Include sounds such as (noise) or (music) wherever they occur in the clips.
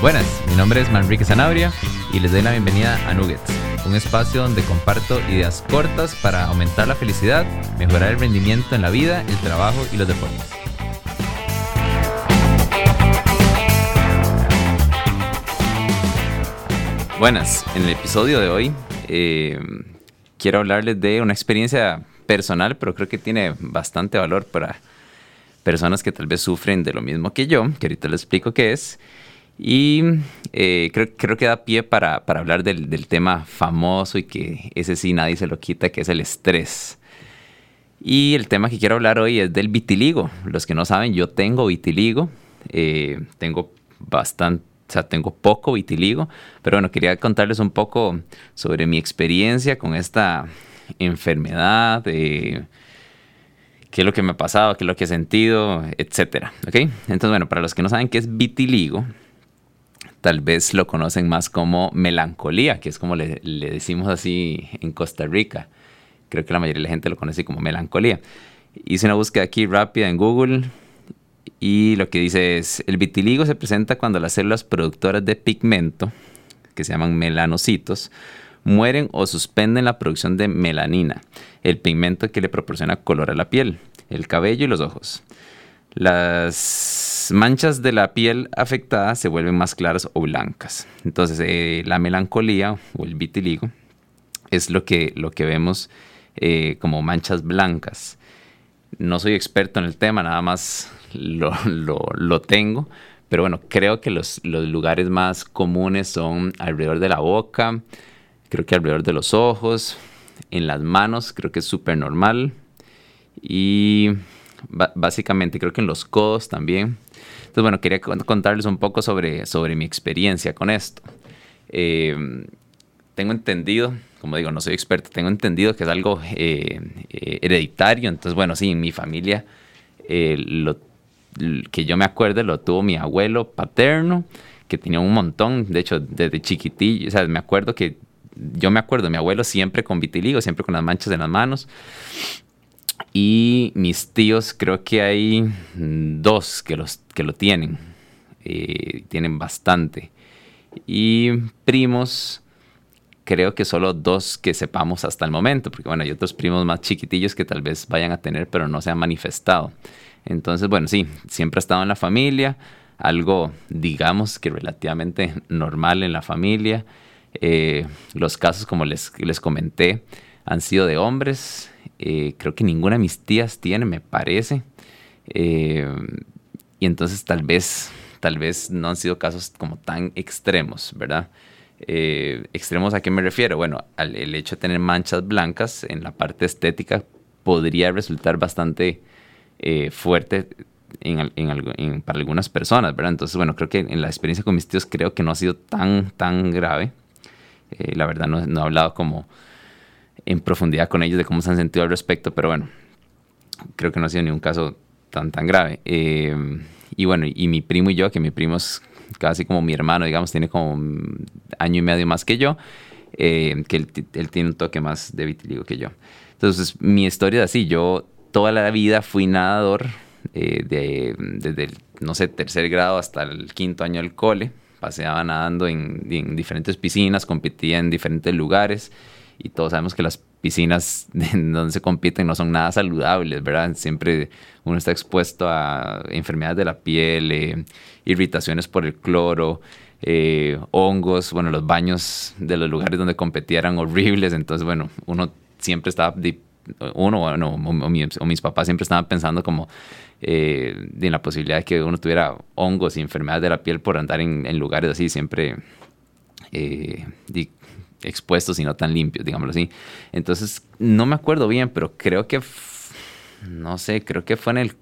Buenas, mi nombre es Manrique Sanabria y les doy la bienvenida a Nuggets, un espacio donde comparto ideas cortas para aumentar la felicidad, mejorar el rendimiento en la vida, el trabajo y los deportes. Buenas, en el episodio de hoy eh, quiero hablarles de una experiencia personal, pero creo que tiene bastante valor para personas que tal vez sufren de lo mismo que yo, que ahorita les explico qué es. Y eh, creo, creo, que da pie para, para hablar del, del, tema famoso y que ese sí nadie se lo quita, que es el estrés. Y el tema que quiero hablar hoy es del vitiligo. Los que no saben, yo tengo vitiligo. Eh, tengo bastante, o sea, tengo poco vitiligo. Pero bueno, quería contarles un poco sobre mi experiencia con esta enfermedad. Eh, qué es lo que me ha pasado, qué es lo que he sentido, etcétera. ¿Ok? Entonces, bueno, para los que no saben qué es vitiligo, tal vez lo conocen más como melancolía, que es como le, decimos así en Costa Rica. Creo que la mayoría de la gente lo conoce como melancolía. Hice una búsqueda aquí rápida en Google y lo que dice es, el vitiligo se presenta cuando las células productoras de pigmento, que se llaman melanocitos, mueren o suspenden la producción de melanina, el pigmento que le proporciona color a la piel, el cabello y los ojos. Las manchas de la piel afectada se vuelven más claras o blancas. Entonces, eh, la melancolía o el vitiligo es lo que, lo que vemos eh, como manchas blancas. No soy experto en el tema, nada más lo, (laughs) lo, tengo. Pero bueno, creo que los, los, lugares más comunes son alrededor de la boca, creo que alrededor de los ojos, en las manos, creo que es súper normal. Y básicamente, creo que en los codos también. Entonces, bueno, quería contarles un poco sobre, sobre mi experiencia con esto. Eh, tengo entendido, como digo, no soy experto, tengo entendido que es algo eh, eh, hereditario. Entonces, bueno, sí, en mi familia, lo, que yo me acuerdo, lo tuvo mi abuelo paterno, que tenía un montón, de hecho, desde chiquitillo, o sea, me acuerdo que, yo me acuerdo, mi abuelo siempre con vitiligo, siempre con las manchas en las manos. Y mis tíos, creo que hay dos que, los, que lo tienen. Eh, tienen bastante. Y primos, creo que solo dos que sepamos hasta el momento, porque bueno, hay otros primos más chiquitillos que tal vez vayan a tener, pero no se han manifestado. Entonces, bueno, sí, siempre ha estado en la familia, algo, digamos que relativamente normal en la familia. Eh, los casos, como les, les comenté, han sido de hombres. Eh, creo que ninguna de mis tías tiene, me parece. Eh, y entonces tal vez, tal vez no han sido casos como tan extremos, ¿verdad? Eh, ¿Extremos a qué me refiero? Bueno, el hecho de tener manchas blancas en la parte estética podría resultar bastante fuerte para algunas personas, ¿verdad? Entonces, bueno, creo que en la experiencia con mis tíos creo que no ha sido tan, tan grave. la verdad no, no he hablado como en profundidad con ellos de cómo se han sentido al respecto, pero bueno, creo que no ha sido ningún caso tan, tan grave. Eh, y bueno, y mi primo y yo, que mi primo es casi como mi hermano, digamos, tiene como un año y medio más que yo, eh, que él, tiene un toque más de vitiligo que yo. Entonces, mi historia es así, yo toda la vida fui nadador, eh, de, desde el, no sé, tercer grado hasta el quinto año del cole, paseaba nadando en, en diferentes piscinas, competía en diferentes lugares y todos sabemos que las piscinas (laughs) donde se compiten no son nada saludables, ¿verdad? Siempre uno está expuesto a enfermedades de la piel, eh, irritaciones por el cloro, eh, hongos, bueno, los baños de los lugares donde competía eran horribles, entonces, bueno, uno siempre estaba, uno bueno, o, mis papás siempre estaban pensando como eh, en la posibilidad de que uno tuviera hongos y enfermedades de la piel por andar en, lugares así, siempre expuestos y no tan limpios, digámoslo así. Entonces, no me acuerdo bien, pero creo que, no sé, creo que fue en el,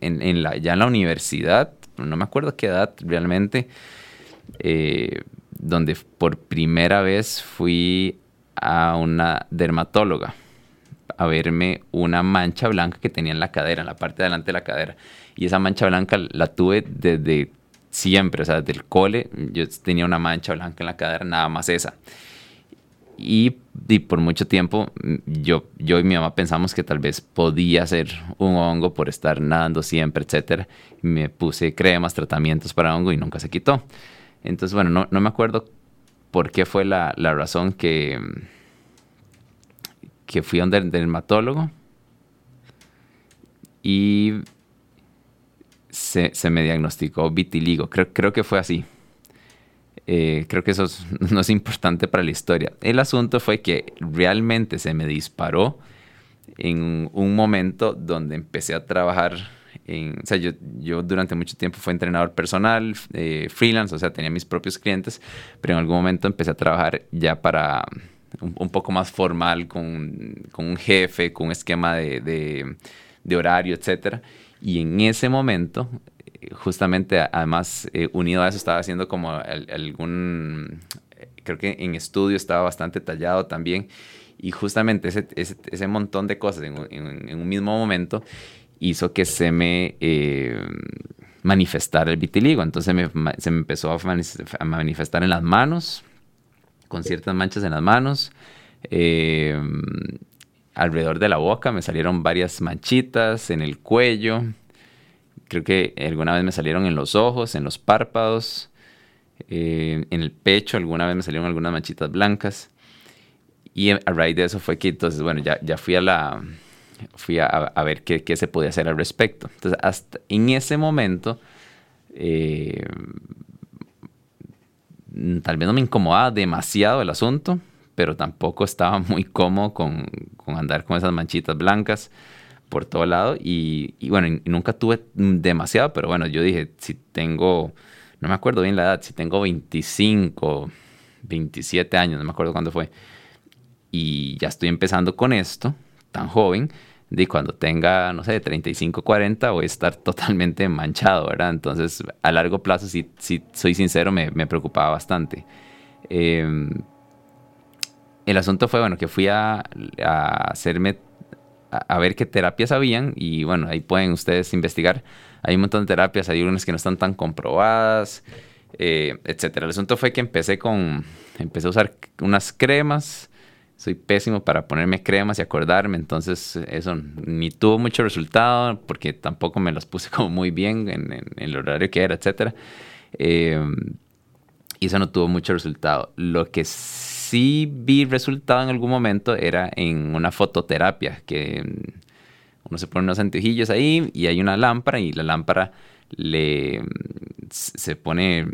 en, la, ya en la universidad, no me acuerdo qué edad realmente, eh, donde por primera vez fui a una dermatóloga a verme una mancha blanca que tenía en la cadera, en la parte de adelante de la cadera. Y esa mancha blanca la tuve desde siempre, o sea, desde cole, yo tenía una mancha blanca en la cadera, nada más esa. Y, por mucho tiempo yo, yo y mi mamá pensamos que tal vez podía ser un hongo por estar nadando siempre, etc. Me puse cremas, tratamientos para hongo y nunca se quitó. Entonces, bueno, no, no me acuerdo por qué fue la, la razón que, que fui a un dermatólogo y se, me diagnosticó vitiligo. Creo, creo que fue así. Eh, creo que eso (laughs) no es importante para la historia. El asunto fue que realmente se me disparó en un momento donde empecé a trabajar en, o sea, yo, yo durante mucho tiempo fui entrenador personal, eh, freelance, o sea, tenía mis propios clientes, pero en algún momento empecé a trabajar ya para un, poco más formal con, con, un jefe, con un esquema de, de, de horario, etc. Y en ese momento justamente además eh, unido a eso estaba haciendo como algún, creo que en estudio estaba bastante tallado también y justamente ese, ese, ese montón de cosas en, en, un mismo momento hizo que se me eh, manifestara el vitiligo. Entonces me, se me empezó a manifestar en las manos, con ciertas manchas en las manos. Eh, alrededor de la boca me salieron varias manchitas en el cuello. Creo que alguna vez me salieron en los ojos, en los párpados, eh, en el pecho, alguna vez me salieron algunas manchitas blancas. Y a raíz de eso fue que entonces, bueno, ya, ya fui a la fui a, ver qué, qué, se podía hacer al respecto. Entonces, hasta en ese momento, eh, tal vez no me incomodaba demasiado el asunto, pero tampoco estaba (laughs) muy cómodo con, con andar con esas manchitas blancas por todo lado y, bueno, nunca tuve demasiado, pero bueno, yo dije, si tengo, no me acuerdo bien la edad, si tengo 25, 27 años, no me acuerdo cuándo fue, y ya estoy empezando con esto, tan joven, de cuando tenga, no sé, 35, 40 voy a estar (laughs) totalmente manchado, ¿verdad? Entonces, a largo plazo, si, si soy sincero, me, me preocupaba bastante. Em, el asunto fue, bueno, que fui a, a hacerme a, ver qué terapias habían y bueno, ahí pueden ustedes investigar. Hay un montón de terapias, hay unas que no están tan comprobadas, eh, etcétera. El asunto fue que empecé con, empecé a usar unas cremas. Soy pésimo para ponerme cremas y acordarme, entonces eso ni tuvo mucho resultado porque tampoco me las puse (laughs) como muy bien en, el horario que era, etcétera. Eh, y eso no tuvo mucho resultado. Lo que sí vi resultado en algún momento era en una fototerapia, que uno se pone unos anteojillos ahí y hay una lámpara y la lámpara le se pone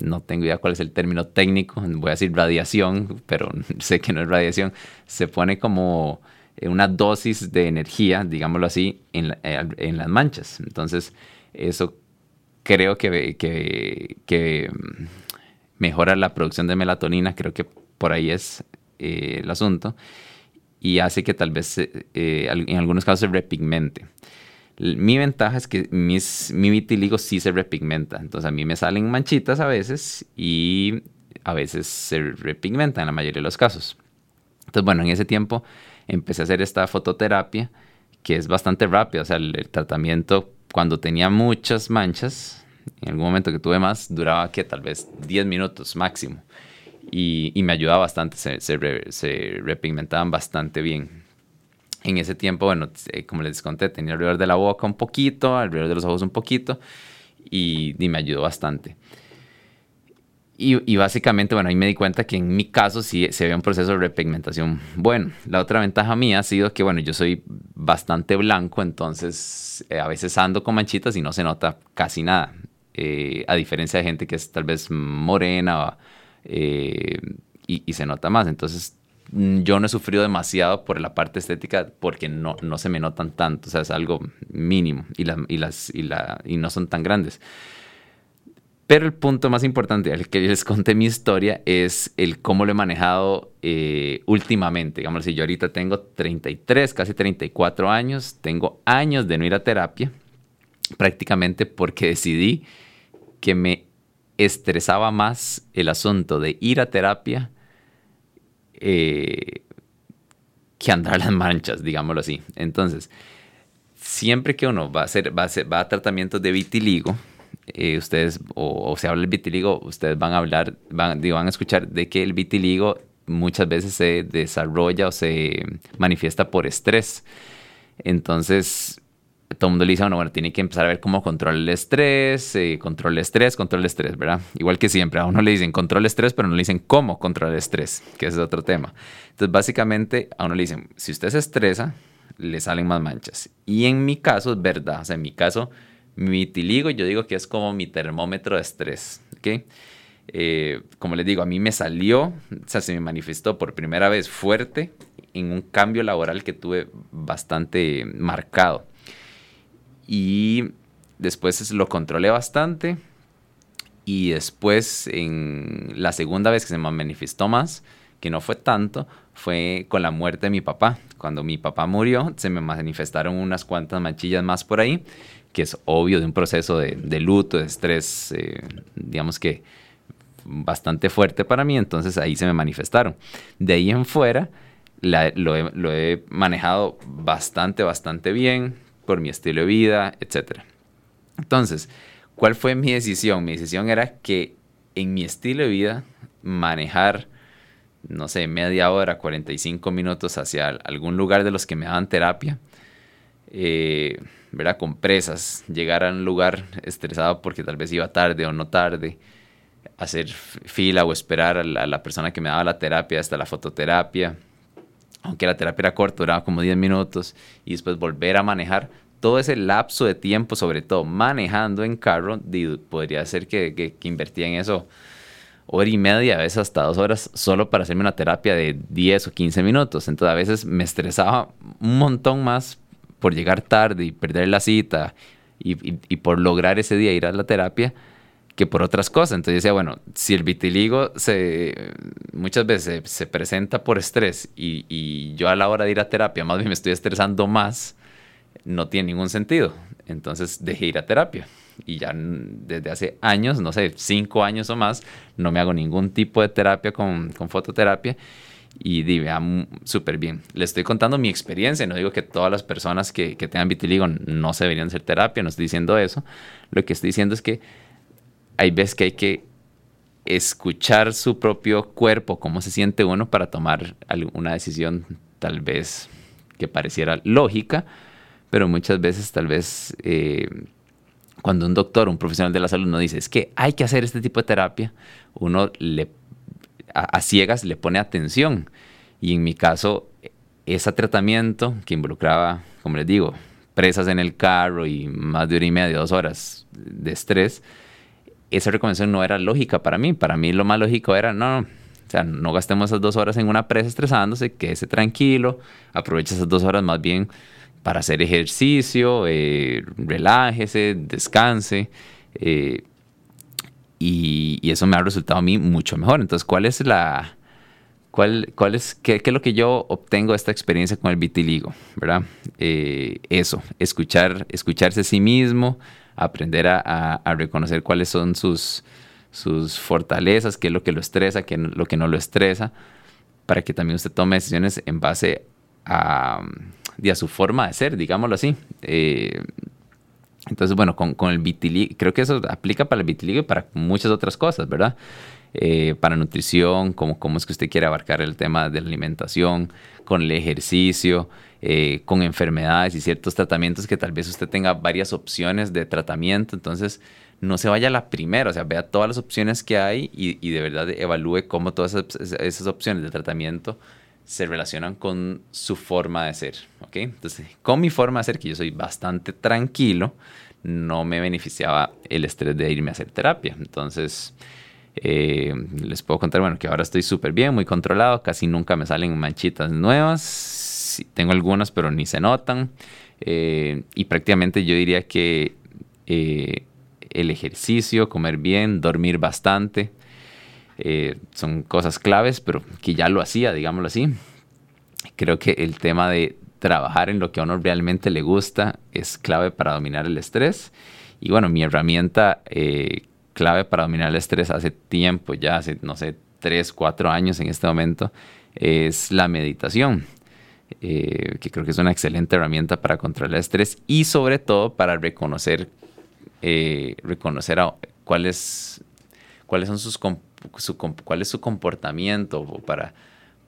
no tengo idea cuál es el término técnico, voy a decir radiación, pero (laughs) sé que no es radiación, se pone como una dosis de energía, digámoslo así, en, en las manchas. Entonces, eso creo que mejora la producción de melatonina, creo que por ahí es eh, el asunto, y hace que tal vez eh, en algunos casos se repigmente. Mi ventaja es que mis, mi vitiligo sí se repigmenta, entonces a mí me salen manchitas a veces y a veces se repigmenta en la mayoría de los casos. Entonces, bueno, en ese tiempo empecé a hacer esta fototerapia que es bastante rápida, o sea, el tratamiento cuando tenía muchas manchas, en algún momento que tuve más, duraba que tal vez 10 minutos máximo. Y, y me ayudaba bastante, se, se, repigmentaban bastante bien. En ese tiempo, bueno, eh, como les conté, tenía alrededor de la boca un poquito, alrededor de los ojos un poquito, y, y me ayudó bastante. Y, y, básicamente, bueno, ahí me di cuenta que en mi caso sí se ve un proceso de repigmentación bueno. La otra ventaja mía ha sido que, bueno, yo soy bastante blanco, entonces eh, a veces ando con manchitas y no se nota casi nada. Eh, a diferencia de gente que es tal vez morena eh, y, se nota más. Entonces, mm, yo no he sufrido demasiado por la parte estética porque no, no se me notan tanto, o sea, es algo mínimo y, y, las, y, la, y no son tan grandes. Pero el punto más importante al que les conté mi historia es el cómo lo he manejado eh, últimamente. Digamos, si yo ahorita tengo 33, casi 34 años, tengo años de no ir a terapia, prácticamente porque decidí que me estresaba más el asunto de ir a terapia eh, que andar las manchas, digámoslo así. Entonces, siempre que uno va a hacer, va a, va a tratamientos de vitiligo, eh, ustedes, o, se habla del vitiligo, ustedes van a hablar, van, van a escuchar de que el vitiligo muchas veces se desarrolla o se manifiesta por estrés. Entonces, todo el mundo le dice, bueno, bueno, tiene que empezar a ver cómo controla el estrés, eh, control el estrés, control el estrés, ¿verdad? Igual que siempre, a uno le dicen control el estrés, pero no le dicen cómo controlar el estrés, que ese es otro tema. Entonces, básicamente, a uno le dicen, si usted se estresa, le salen más manchas. Y en mi caso es verdad, o sea, en mi caso, mi vitiligo yo digo que es como mi termómetro de estrés, ¿ok? Eh, como les digo, a mí me salió, o sea, se me manifestó por primera vez fuerte en un cambio laboral que tuve bastante marcado. Y después lo controlé bastante. Y después, en la segunda vez que se me manifestó más, que no fue tanto, fue con la muerte de mi papá. Cuando mi papá murió, se me manifestaron unas cuantas manchillas más por ahí, que es obvio de un proceso de, luto, de estrés, eh, digamos que bastante fuerte para mí, entonces ahí se me manifestaron. De ahí en fuera, lo, he, manejado bastante, bastante bien por mi estilo de vida, etc. Entonces, ¿cuál fue mi decisión? Mi decisión era que en mi estilo de vida manejar, no sé, media hora, 45 minutos hacia algún lugar de los que me daban terapia, eh, ¿verdad? Con presas, llegar a un lugar estresado porque tal vez iba tarde o no tarde, hacer fila o esperar a la, persona que me daba la terapia hasta la fototerapia, aunque la terapia era corta, duraba como 10 minutos, y después volver a manejar. Todo ese lapso de tiempo, sobre todo manejando en carro, podría ser que, que, invertía en eso hora y media, a veces hasta dos horas, solo para hacerme una terapia de 10 o 15 minutos. Entonces a veces me estresaba un montón más por llegar tarde y perder la cita y por lograr ese día ir a la terapia que por otras cosas. Entonces decía, bueno, si el vitiligo se, muchas veces se, presenta por estrés y, yo a la hora de ir a terapia más bien me estoy estresando más, no tiene ningún sentido. Entonces dejé ir a terapia. Y ya desde hace años, no sé, cinco años o más, no me hago ningún tipo de terapia con, con fototerapia y vea súper bien. Le estoy contando mi experiencia, no digo que todas las personas que, que tengan vitiligo no se deberían hacer terapia, no estoy diciendo eso. Lo que estoy diciendo es que hay veces que hay que escuchar su propio cuerpo, cómo se siente uno para tomar una decisión tal vez que pareciera lógica, pero muchas veces tal vez eh, cuando un doctor, un profesional de la salud nos dice es que hay que hacer este tipo de terapia, uno a, ciegas le pone atención. Y en mi caso, ese tratamiento que involucraba, como les digo, presas en el carro y más de hora y media, dos horas de estrés, esa recomendación no era lógica para mí. Para mí lo más lógico era, no, o sea, no gastemos esas dos horas en una presa estresándose, quédese tranquilo, aproveche esas dos horas más bien para hacer ejercicio, eh, relájese, descanse. Eh, y, eso me ha resultado a mí mucho mejor. Entonces, ¿cuál es la... ¿Cuál, cuál es, qué, es lo que yo obtengo de esta experiencia con el vitiligo? ¿Verdad? Eh, eso, escuchar, escucharse a sí mismo, aprender a, reconocer cuáles son sus, sus fortalezas, qué es lo que lo estresa, qué es lo que no lo estresa, para que también usted tome decisiones en base a, su forma de ser, digámoslo así. Eh, entonces, bueno, con, con el vitiligo, creo que eso aplica para el vitiligo y para muchas otras cosas, ¿verdad? Eh, para nutrición, cómo, cómo es que usted quiere abarcar el tema de la alimentación, con el ejercicio, eh, con enfermedades y ciertos tratamientos que tal vez usted tenga varias opciones de tratamiento. Entonces, no se vaya a la primera, o sea, vea todas las opciones que hay y, de verdad evalúe cómo todas esas, opciones de tratamiento se relacionan con su forma de ser, ¿ok? Entonces, con mi forma de ser, que yo soy bastante tranquilo, no me beneficiaba el estrés de irme a hacer terapia. Entonces, eh, les puedo contar, bueno, que ahora estoy súper bien, muy controlado, casi nunca me salen manchitas nuevas, tengo algunas, pero ni se notan. Eh, y prácticamente yo diría que eh, el ejercicio, comer bien, dormir bastante, son cosas claves, pero que ya lo hacía, digámoslo así. Creo que el tema de trabajar en lo que a uno realmente le gusta es clave para dominar el estrés. Y bueno, mi herramienta clave para dominar el estrés hace tiempo, ya hace, no sé, tres, cuatro años en este momento, es la meditación. Eh, que creo que es una excelente herramienta para controlar el estrés y sobre todo para reconocer, eh, reconocer cuáles son sus, su, cuál es su comportamiento para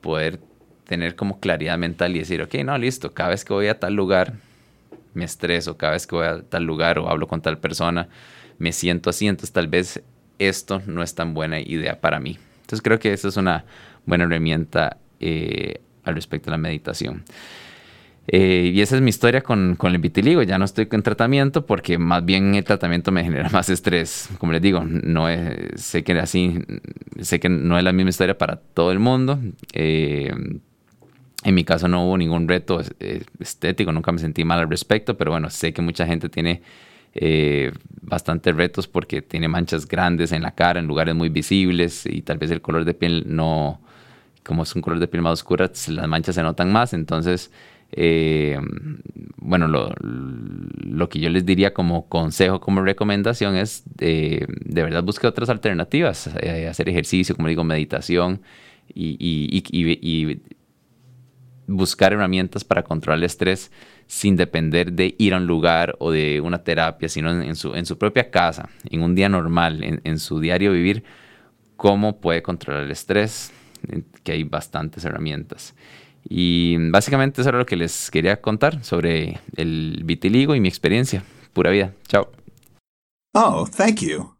poder tener como claridad mental y decir, ok, no, listo, cada vez que voy a tal lugar, me estreso, cada vez que voy a tal lugar o hablo con tal persona, me siento así, entonces tal vez esto no es tan buena idea para mí. Entonces creo que esa es una buena herramienta eh, al respecto de la meditación. Eh, y esa es mi historia con, con, el vitiligo. Ya no estoy en tratamiento porque más bien el tratamiento me (laughs) genera más estrés. Como les digo, no es, sé que así, sé que no es la misma historia para todo el mundo. Eh, en mi caso no hubo ningún reto estético, nunca me sentí mal al respecto, pero bueno, sé que mucha gente tiene eh, bastantes retos porque tiene manchas grandes en la cara, en lugares muy visibles y tal vez el color de piel no, como es un color de piel más oscura, las manchas se notan más, entonces eh, bueno, lo, que yo les diría como consejo, como recomendación es eh, de verdad busque otras alternativas, eh, hacer ejercicio, como digo, meditación y, y, y, buscar herramientas para controlar el estrés sin depender de ir a un lugar o de una terapia, sino en, su, en su propia casa, en un día normal, en, en su diario vivir, cómo puede controlar el estrés, que hay bastantes herramientas. Y básicamente eso era lo que les quería contar sobre el vitiligo y mi experiencia. Pura vida. Chao. Oh, thank you.